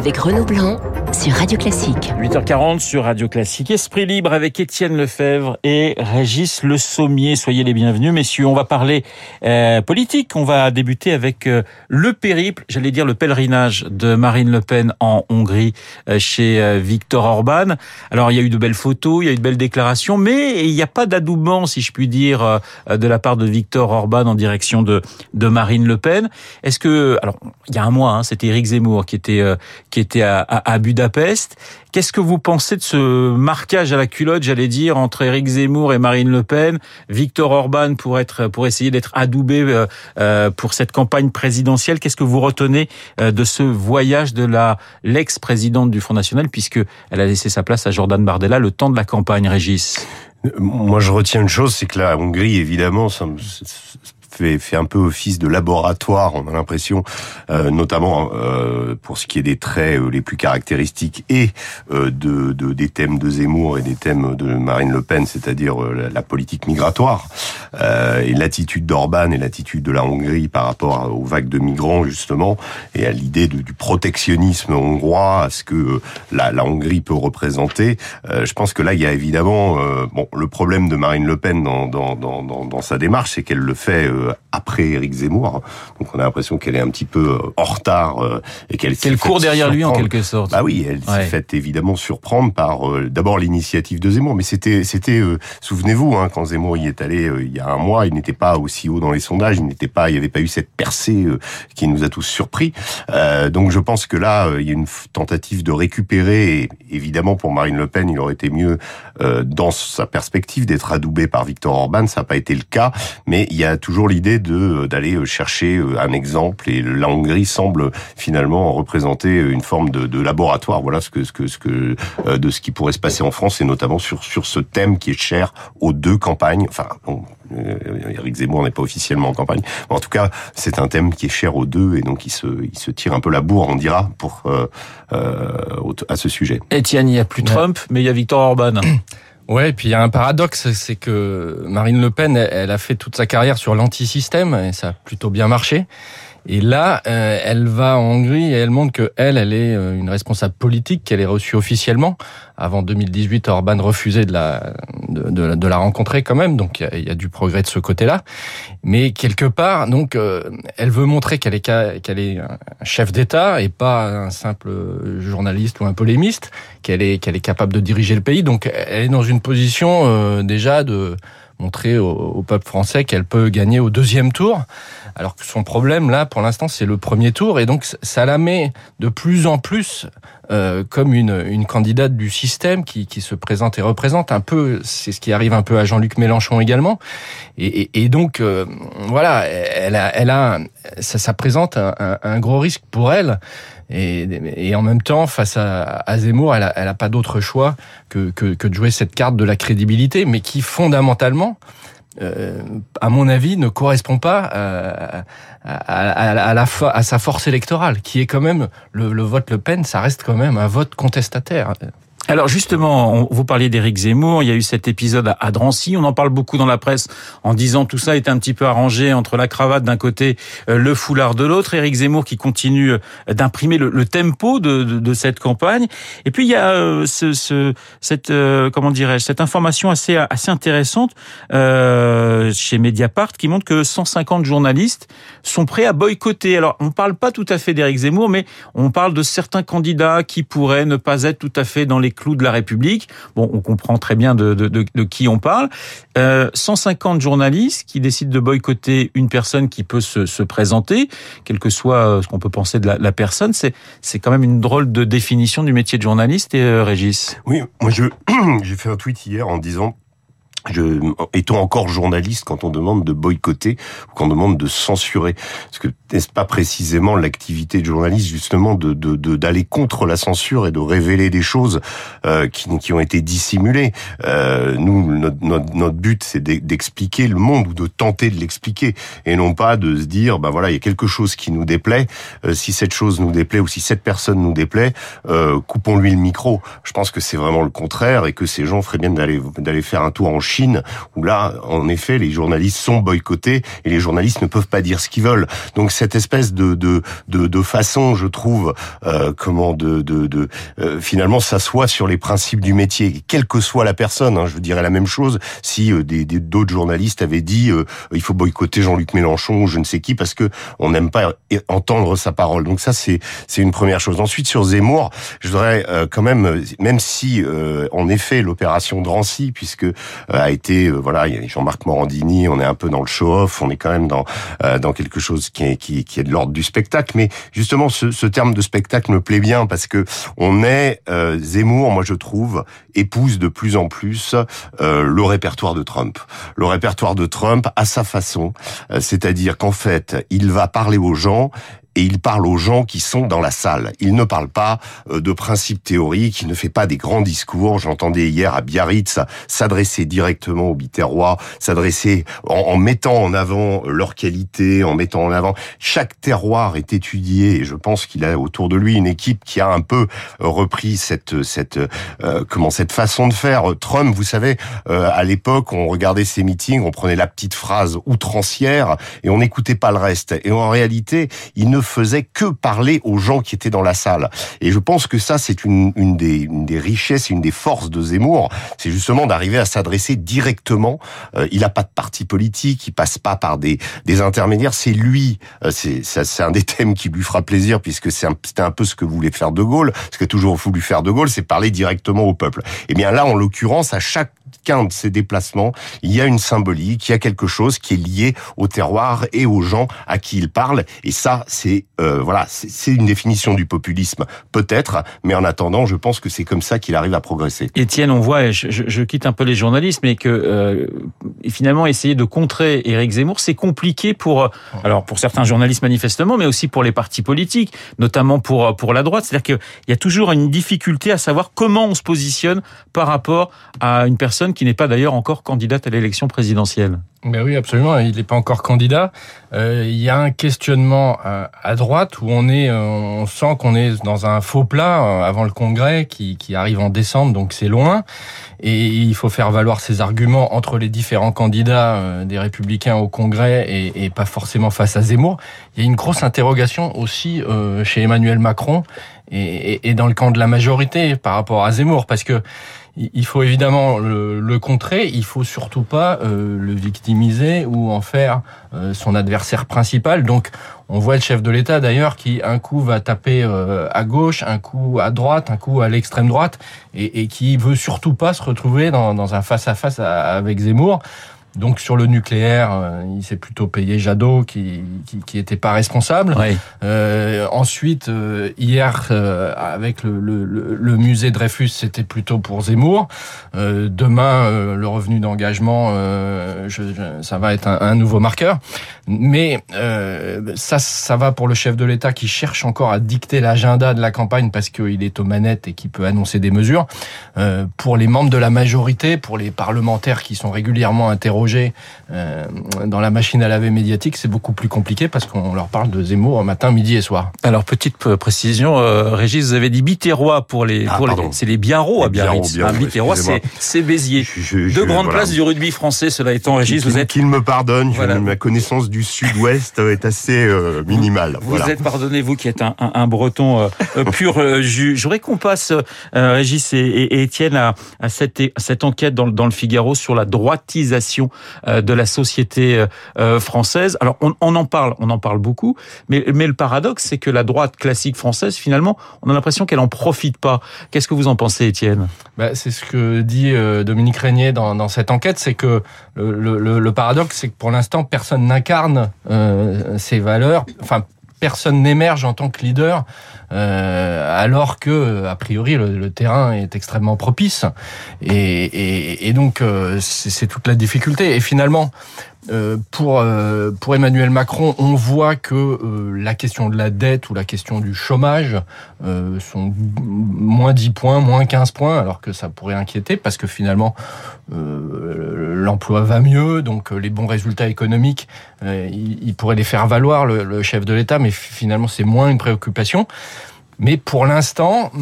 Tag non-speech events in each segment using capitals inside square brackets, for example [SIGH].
avec Renaud Blanc sur Radio Classique. 8h40 sur Radio Classique. Esprit libre avec Étienne Lefebvre et Régis Le Sommier. Soyez les bienvenus, messieurs. On va parler euh, politique. On va débuter avec euh, le périple, j'allais dire le pèlerinage de Marine Le Pen en Hongrie euh, chez Viktor Orban. Alors, il y a eu de belles photos, il y a eu de belles déclarations, mais il n'y a pas d'adoubement, si je puis dire, de la part de Viktor Orban en direction de, Marine Le Pen. Est-ce que, alors, il y a un mois, hein, c'était Éric Zemmour qui était, qui était à Budapest. Qu'est-ce que vous pensez de ce marquage à la culotte, j'allais dire, entre Éric Zemmour et Marine Le Pen, Victor Orban pour être, pour essayer d'être adoubé euh, euh, pour cette campagne présidentielle. Qu'est-ce que vous retenez euh, de ce voyage de la l'ex-présidente du Front National, puisque elle a laissé sa place à Jordan Bardella le temps de la campagne, Régis? Moi, je retiens une chose, c'est que la Hongrie, évidemment, fait, un peu office de laboratoire, on a l'impression, euh, notamment euh, pour ce qui est des traits euh, les plus caractéristiques et de, de- des thèmes de Zemmour et des thèmes de Marine Le Pen, c'est-à-dire la, politique migratoire et l'attitude d'Orban et l'attitude de la Hongrie par rapport aux vagues de migrants justement et à l'idée du protectionnisme hongrois, à ce que la, Hongrie peut représenter. Je pense que là, il y a évidemment bon le problème de Marine Le Pen dans, dans, sa démarche, c'est qu'elle le fait après Éric Zemmour. Donc on a l'impression qu'elle est un petit peu euh, en retard euh, et qu'elle Qu'elle court derrière lui en quelque sorte. Bah oui, elle Ouais. s'est fait évidemment surprendre par euh, d'abord l'initiative de Zemmour, mais c'était c'était euh, souvenez-vous hein, quand Zemmour y est allé euh, il y a un mois, il n'était pas aussi haut dans les sondages, il n'était pas, il n'y avait pas eu cette percée euh, qui nous a tous surpris. Euh, donc je pense que là euh, il y a une tentative de récupérer. Et évidemment pour Marine Le Pen, il aurait été mieux euh, dans sa perspective d'être adoubé par Viktor Orban, ça n'a pas été le cas, mais il y a toujours l'idée de euh, d'aller euh, chercher euh, un exemple et la Hongrie semble finalement représenter une forme de, de laboratoire. Voilà ce que ce que ce que euh, de ce qui pourrait se passer en France et notamment sur sur ce thème qui est cher aux deux campagnes. Enfin, bon, Éric Zemmour n'est pas officiellement en campagne, mais en tout cas, c'est un thème qui est cher aux deux et donc il se il se tire un peu la bourre, on dira, pour euh, euh, à ce sujet. Étienne, il n'y a plus Trump, mais il y a Victor Orban. [CLEARS THROAT] Ouais, et puis il y a un paradoxe, c'est que Marine Le Pen, elle, elle a fait toute sa carrière sur l'antisystème et ça a plutôt bien marché. Et là, euh, elle va en Hongrie et elle montre que elle, elle est euh, une responsable politique, qu'elle est reçue officiellement. Avant 2018, Orban refusait de la de, de, de la rencontrer quand même, donc il y a- du progrès de ce côté-là. Mais quelque part, donc, euh, elle veut montrer qu'elle est qu'elle est un chef d'État et pas un simple journaliste ou un polémiste, qu'elle est qu'elle est capable de diriger le pays. Donc, elle est dans une position euh, déjà de montrer au peuple français qu'elle peut gagner au deuxième tour, alors que son problème là, pour l'instant, c'est le premier tour, et donc ça la met de plus en plus euh, comme une, une candidate du système qui, qui se présente et représente un peu, c'est ce qui arrive un peu à Jean-Luc Mélenchon également, et, et, et donc euh, voilà, elle a, elle a, ça, ça présente un, un, gros risque pour elle. Et, et en même temps, face à, à Zemmour, elle a, elle a pas d'autre choix que, que, que de jouer cette carte de la crédibilité, mais qui fondamentalement, euh, à mon avis, ne correspond pas à, à, à, à la, sa force électorale, qui est quand même le, le vote Le Pen, ça reste quand même un vote contestataire. Alors justement, on- vous parliez d'Éric Zemmour, il y a eu cet épisode à- à Drancy, on en parle beaucoup dans la presse en disant tout ça est un petit peu arrangé entre la cravate d'un côté, euh, le foulard de l'autre, Éric Zemmour qui continue euh, d'imprimer le, le tempo de, de- de cette campagne. Et puis il y a euh, ce, ce- cette euh, comment dirais-je cette information assez assez intéressante euh, chez Mediapart qui montre que 150 journalistes sont prêts à boycotter. Alors on parle pas tout à fait d'Éric Zemmour, mais on parle de certains candidats qui pourraient ne pas être tout à fait dans les clous de la République. Bon, on comprend très bien de, qui on parle. Euh, 150 journalistes qui décident de boycotter une personne qui peut se, se présenter, quel que soit euh, ce qu'on peut penser de la, personne. C'est quand même une drôle de définition du métier de journaliste, et euh, Régis. Oui, moi je [CLEARS THROAT] j'ai fait un tweet hier en disant est-on encore journaliste quand on demande de boycotter ou quand on demande de censurer? Parce que n'est-ce pas précisément l'activité de journaliste justement de de- de- d'aller contre la censure et de révéler des choses euh, qui, qui ont été dissimulées? Euh, Nous, notre, notre, notre but, c'est d'e- d'expliquer le monde ou de tenter de l'expliquer et non pas de se dire, bah voilà, il y a quelque chose qui nous déplaît. Euh, si cette chose nous déplaît ou si cette personne nous déplaît, euh, coupons-lui le micro. Je pense que c'est vraiment le contraire et que ces gens feraient bien d'aller d'aller faire un tour en Chine Chine, où là, en effet, les journalistes sont boycottés et les journalistes ne peuvent pas dire ce qu'ils veulent. Donc cette espèce de de de, de façon, je trouve, euh, comment de de, de euh, finalement s'assoit sur les principes du métier, quelle que soit la personne. Hein, je dirais la même chose si euh, des d'autres journalistes avaient dit euh, il faut boycotter Jean-Luc Mélenchon ou je ne sais qui parce que on n'aime pas entendre sa parole. Donc ça c'est c'est une première chose. Ensuite sur Zemmour, je voudrais quand même même si en effet l'opération Drancy puisque a été voilà Jean-Marc Morandini, on est un peu dans le show-off, on est quand même dans dans quelque chose qui est qui, est de l'ordre du spectacle. Mais justement ce, ce terme de spectacle me plaît bien parce que on est Zemmour, moi je trouve épouse de plus en plus euh, le répertoire de Trump. Le répertoire de Trump à sa façon, euh, c'est-à-dire qu'en fait, il va parler aux gens et il parle aux gens qui sont dans la salle. Il ne parle pas euh, de principes théoriques, il ne fait pas des grands discours. J'entendais hier à Biarritz s'adresser directement aux Biterrois, s'adresser en, mettant en avant leur qualité, en mettant en avant chaque terroir est étudié et je pense qu'il a autour de lui une équipe qui a un peu euh, repris cette cette euh, comment cette façon de faire. Trump, vous savez, à l'époque, on regardait ses meetings, on prenait la petite phrase outrancière et on n'écoutait pas le reste. Et en réalité, il ne faisait que parler aux gens qui étaient dans la salle. Et je pense que ça, c'est une, une, des, une des richesses, une des forces de Zemmour, c'est justement d'arriver à s'adresser directement. Euh, il n'a pas de parti politique, il passe pas par des, des intermédiaires. C'est lui, euh, c'est c'est un des thèmes qui lui fera plaisir puisque c'était un, un peu ce que voulait faire De Gaulle. Ce que toujours voulu faire De Gaulle, c'est parler directement au peuple. Et eh bien là, en l'occurrence, à chaque qu'un de ces déplacements, il y a une symbolique, il y a quelque chose qui est lié au terroir et aux gens à qui il parle. Et ça, c'est euh, voilà, c'est une définition du populisme, peut-être, mais en attendant, je pense que c'est comme ça qu'il arrive à progresser. Étienne, on voit, je, je, quitte un peu les journalistes, mais que euh, finalement essayer de contrer Éric Zemmour, c'est compliqué pour, euh, alors pour certains journalistes manifestement, mais aussi pour les partis politiques, notamment pour pour la droite. C'est-à-dire qu'il y a toujours une difficulté à savoir comment on se positionne par rapport à une personne qui n'est pas d'ailleurs encore candidate à l'élection présidentielle. Mais oui, absolument. Il n'est pas encore candidat. Euh, il y a un questionnement à, droite où on est, euh, on sent qu'on est dans un faux plat euh, avant le Congrès qui, arrive en décembre, donc c'est loin. Et il faut faire valoir ses arguments entre les différents candidats des Républicains au Congrès et, et, pas forcément face à Zemmour. Il y a une grosse interrogation aussi chez Emmanuel Macron et, et, dans le camp de la majorité par rapport à Zemmour, parce que il faut évidemment le, contrer, il faut surtout pas euh, le victimiser ou en faire euh, son adversaire principal. Donc on voit le chef de l'État d'ailleurs qui un coup va taper euh, à gauche, un coup à droite, un coup à l'extrême droite, et, et, qui veut surtout pas se retrouver dans, dans un face à face avec Zemmour. Donc sur le nucléaire, euh, il s'est plutôt payé Jadot qui qui, qui était pas responsable. Euh, ensuite, euh, hier euh, avec le, le, le, musée Dreyfus, c'était plutôt pour Zemmour. demain, le revenu d'engagement, je, ça va être un, un nouveau marqueur. Mais ça, ça va pour le chef de l'État qui cherche encore à dicter l'agenda de la campagne parce qu'il est aux manettes et qui peut annoncer des mesures. pour les membres de la majorité, pour les parlementaires qui sont régulièrement interrogés euh, dans la machine à laver médiatique, c'est beaucoup plus compliqué parce qu'on leur parle de Zemmour matin, midi et soir. Alors petite précision, euh, Régis, vous avez dit Biterrois pour les, ah, c'est les Biarros à Biarritz. Biterrois, c'est Béziers. Deux grandes places du rugby français, cela étant, Régis, vous êtes qu'il me pardonne. Ma connaissance du Sud-Ouest est assez euh, minimale. Vous êtes pardonné, vous qui êtes un, un, Breton pur jus. Je voudrais qu'on passe, Régis et, Étienne, à, à, cette, à cette enquête dans, dans le Figaro sur la droitisation euh, de la société euh, euh, française. Alors on, en parle, on en parle beaucoup, mais, mais le paradoxe, c'est que la droite classique française, finalement, on a l'impression qu'elle en profite pas. Qu'est-ce que vous en pensez, Étienne? Bah, C'est ce que dit Dominique Régnier dans, cette enquête, c'est que le, le, le paradoxe, c'est que pour l'instant, personne n'incarne ces valeurs. Enfin, personne n'émerge en tant que leader, euh, alors que a priori le, terrain est extrêmement propice. Et donc euh, c'est toute la difficulté. Et finalement, euh, pour euh, pour Emmanuel Macron, on voit que euh, la question de la dette ou la question du chômage sont moins 10 points, moins 15 points, alors que ça pourrait inquiéter parce que finalement l'emploi va mieux, donc les bons résultats économiques, il, pourrait les faire valoir le, le chef de l'État, mais finalement c'est moins une préoccupation. Mais pour l'instant,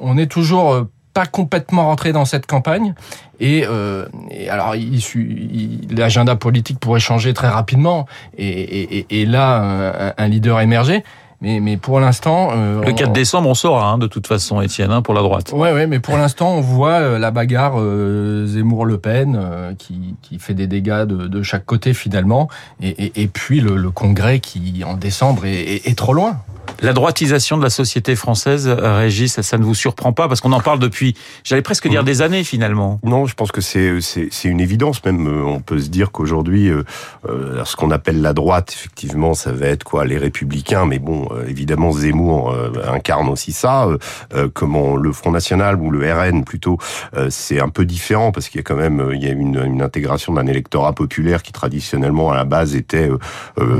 on est toujours pas complètement rentré dans cette campagne. Et, euh, et alors, l'agenda politique pourrait changer très rapidement. Et, et, et là, un, un leader émerger. Mais, mais pour l'instant, euh, le 4 décembre, on saura hein, de toute façon, Étienne, hein, pour la droite. Ouais, ouais, mais pour l'instant, on voit euh, la bagarre euh, Zemmour-Le Pen euh, qui, qui fait des dégâts de, de chaque côté finalement, et, et, et puis le, le, Congrès qui en décembre est, est, est trop loin. La droitisation de la société française, Régis, ça, ça ne vous surprend pas parce qu'on en parle depuis, j'allais presque dire des années finalement. Non, je pense que c'est c'est une évidence même. On peut se dire qu'aujourd'hui, euh, ce qu'on appelle la droite, effectivement, ça va être quoi les Républicains, mais bon, euh, évidemment Zemmour euh, incarne aussi ça. Euh, comment le Front National ou le RN plutôt, c'est un peu différent parce qu'il y a quand même il y a une, une intégration d'un électorat populaire qui traditionnellement à la base était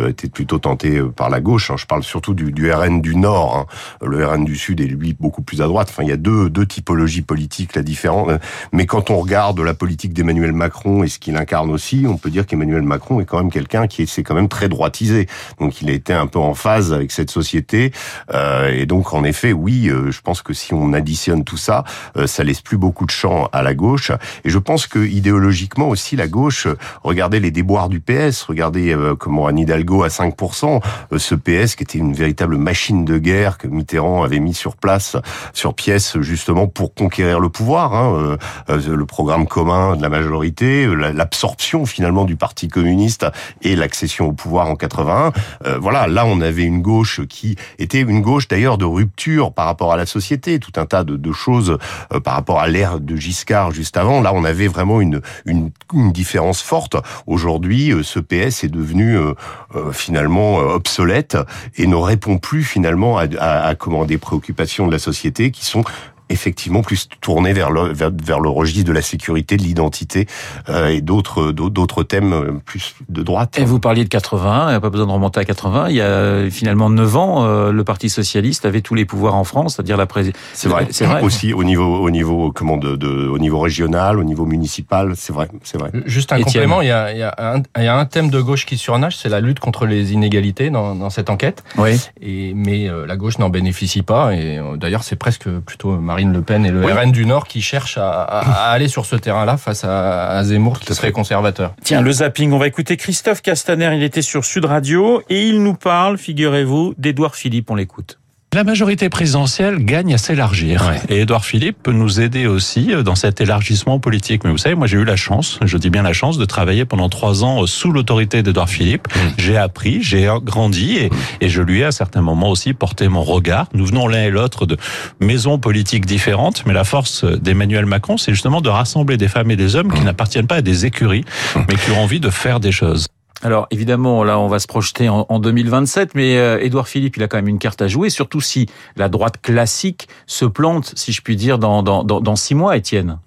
était plutôt tenté par la gauche. Hein. Je parle surtout du, du RN du Nord. Hein. Le RN du Sud est lui beaucoup plus à droite. Enfin, il y a deux deux typologies politiques là différentes. Mais quand on regarde la politique d'Emmanuel Macron et ce qu'il incarne aussi, on peut dire qu'Emmanuel Macron est quand même quelqu'un qui s'est quand même très droitisé. Donc il a été un peu en phase avec cette société. Euh, et donc, en effet, oui, euh, je pense que si on additionne tout ça, euh, ça laisse plus beaucoup de champ à la gauche. Et je pense que idéologiquement aussi, la gauche, regardez les déboires du PS, regardez comment Anne Hidalgo à 5%, ce PS qui était une véritable machine de guerre que Mitterrand avait mis sur place, sur pièce, justement pour conquérir le pouvoir. Hein, le programme commun de la majorité, l'absorption finalement du Parti communiste et l'accession au pouvoir en 81. voilà, là on avait une gauche qui était une gauche d'ailleurs de rupture par rapport à la société, tout un tas de, de choses euh, par rapport à l'ère de Giscard juste avant. Là, on avait vraiment une, une, une différence forte. Aujourd'hui, euh, ce PS est devenu euh, euh, finalement obsolète et ne répond plus finalement à, à, à comment des préoccupations de la société qui sont effectivement plus tourné vers le, vers, vers le registre de la sécurité, de l'identité euh, et d'autres d'autres thèmes euh, plus de droite. Et vous parliez de 80, il n'y a pas besoin de remonter à 80. Il y a finalement 9 ans, euh, le Parti socialiste avait tous les pouvoirs en France, c'est-à-dire la présidence. C'est vrai, c'est vrai. Aussi au niveau au niveau comment de, de, au niveau régional, au niveau municipal, c'est vrai, c'est vrai. Juste un Etienne. complément, il y, a, il, y a un, il y a un thème de gauche qui surnage, c'est la lutte contre les inégalités dans, dans cette enquête. Oui. Et mais euh, la gauche n'en bénéficie pas et euh, d'ailleurs c'est presque plutôt Marine Le Pen et le oui. RN du Nord qui cherchent à, à, à [CLEARS THROAT] aller sur ce terrain-là face à, à Zemmour qui serait conservateur. Tiens, le zapping, on va écouter Christophe Castaner, il était sur Sud Radio et il nous parle, figurez-vous, d'Edouard Philippe, on l'écoute. La majorité présidentielle gagne à s'élargir. Ouais. Et Édouard Philippe peut nous aider aussi dans cet élargissement politique. Mais vous savez, moi j'ai eu la chance, je dis bien la chance, de travailler pendant trois ans sous l'autorité d'Édouard Philippe. Mmh. J'ai appris, j'ai grandi et, et, je lui ai à certains moments aussi porté mon regard. Nous venons l'un et l'autre de maisons politiques différentes, mais la force d'Emmanuel Macron, c'est justement de rassembler des femmes et des hommes qui n'appartiennent pas à des écuries, mais qui ont envie de faire des choses. Alors évidemment, là, on va se projeter en, en 2027, mais euh, Édouard Philippe, il a quand même une carte à jouer, surtout si la droite classique se plante, si je puis dire, dans, dans, dans, six mois, Étienne.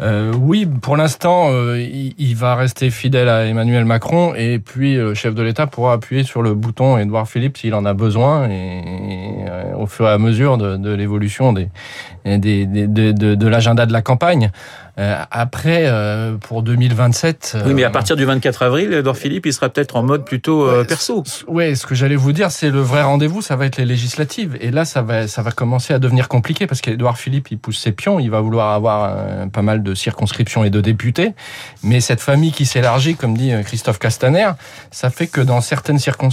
Euh, oui, pour l'instant, euh, il, va rester fidèle à Emmanuel Macron et puis le chef de l'État pourra appuyer sur le bouton Édouard Philippe s'il en a besoin et, et euh, au fur et à mesure de, de l'évolution des, des, des, de, de, de l'agenda de la campagne. Euh, après, euh, pour 2027... Oui, mais à partir du 24 avril, Edouard Philippe, il sera peut-être en mode plutôt euh, perso. Oui, ce que j'allais vous dire, c'est le vrai rendez-vous, ça va être les législatives. Et là, ça va, ça va commencer à devenir compliqué parce qu'Edouard Philippe, il pousse ses pions, il va vouloir avoir euh, pas mal de circonscriptions et de députés. Mais cette famille qui s'élargit, comme dit euh, Christophe Castaner, ça fait que dans certaines circons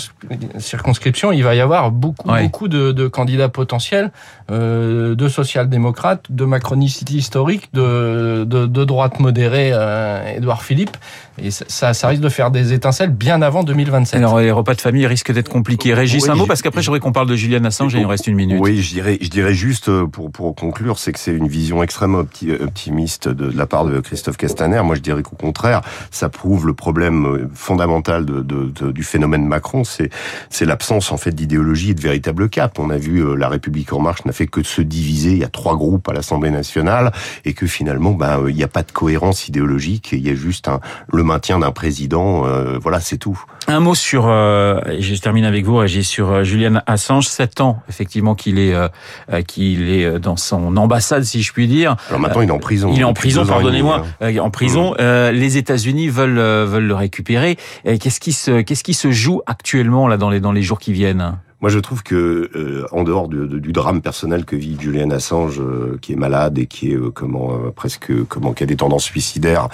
circonscriptions, il va y avoir beaucoup, ouais. beaucoup de, de, candidats potentiels, euh, de social-démocrates, de macronistes historiques, de, de, de, droite modérée, euh, Édouard Philippe. Et ça, ça risque de faire des étincelles bien avant 2027. Alors les repas de famille risquent d'être compliqués. Régis, oui, un mot parce qu'après j'aurais qu'on parle de Julian Assange et il nous reste une minute. Oui, je dirais, je dirais juste euh, pour pour conclure, c'est que c'est une vision extrêmement opti optimiste de, de, la part de Christophe Castaner. Moi, je dirais qu'au contraire, ça prouve le problème fondamental de, de, du phénomène Macron, c'est c'est l'absence en fait d'idéologie et de véritable cap. On a vu euh, la République en marche n'a fait que de se diviser. Il y a trois groupes à l'Assemblée nationale et que finalement, ben il n'y a pas de cohérence idéologique. Il y a juste un, le maintien d'un président. Euh, voilà, c'est tout. Un mot sur, euh, je termine avec vous, Régis, sur euh, Julian Assange. Sept ans, effectivement, qu'il est, euh, qu'il est dans son ambassade, si je puis dire. Alors maintenant, il est en prison. Il est en prison, pardonnez-moi, hein. en prison. Mmh. les États-Unis veulent veulent le récupérer. Qu'est-ce qui se qu'est-ce qui se joue actuellement là dans les dans les jours qui viennent? Moi, je trouve que euh, en dehors du, du, drame personnel que vit Julian Assange, euh, qui est malade et qui est euh, comment euh, presque comment qui a des tendances suicidaires,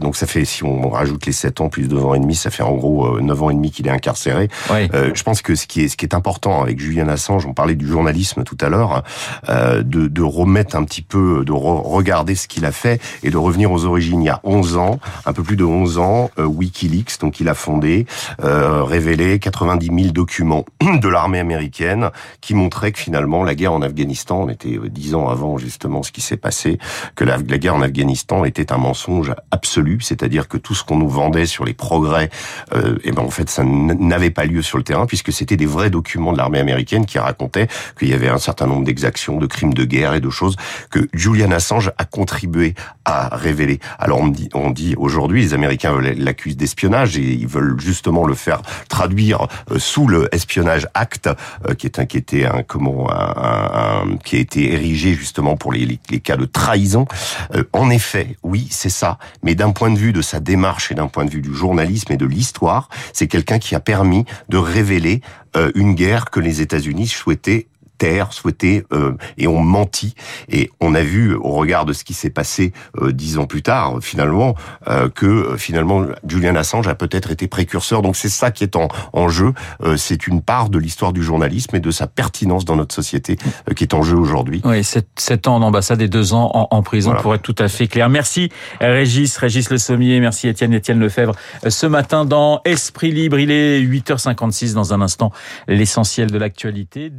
donc ça fait si on rajoute les 7 ans plus 2 ans et demi, ça fait en gros 9 ans et demi qu'il est incarcéré. Oui. je pense que ce qui est ce qui est important avec Julian Assange, on parlait du journalisme tout à l'heure, de, de remettre un petit peu, de re regarder ce qu'il a fait et de revenir aux origines. Il y a 11 ans, un peu plus de 11 ans, WikiLeaks, donc il a fondé, révélé 90 000 documents [CLEARS THROAT] de l'armée américaine qui montrait que finalement la guerre en Afghanistan, on était euh, dix ans avant justement ce qui s'est passé, que la, guerre en Afghanistan était un mensonge absolu, c'est-à-dire que tout ce qu'on nous vendait sur les progrès, euh, et ben en fait ça n'avait pas lieu sur le terrain puisque c'était des vrais documents de l'armée américaine qui racontaient qu'il y avait un certain nombre d'exactions, de crimes de guerre et de choses que Julian Assange a contribué à révéler. Alors on dit, on dit aujourd'hui les Américains l'accusent d'espionnage et ils veulent justement le faire traduire euh, sous le espionnage Acte, euh, qui est un, était un comment un, qui a été érigé justement pour les, les, cas de trahison. Euh, en effet, oui, c'est ça. Mais d'un point de vue de sa démarche et d'un point de vue du journalisme et de l'histoire, c'est quelqu'un qui a permis de révéler euh, une guerre que les États-Unis souhaitaient taire, souhaité euh, et ont menti. Et on a vu au regard de ce qui s'est passé euh, dix ans plus tard, finalement, euh, que euh, finalement Julian Assange a peut-être été précurseur. Donc c'est ça qui est en, en jeu. Euh, c'est une part de l'histoire du journalisme et de sa pertinence dans notre société euh, qui est en jeu aujourd'hui. Oui, sept, sept ans en ambassade et deux ans en, en prison voilà. pour être tout à fait clair. Merci Régis, Régis Le Sommier, merci Étienne, Étienne Lefebvre. Ce matin dans Esprit Libre, il est 8h56 dans un instant, l'essentiel de l'actualité.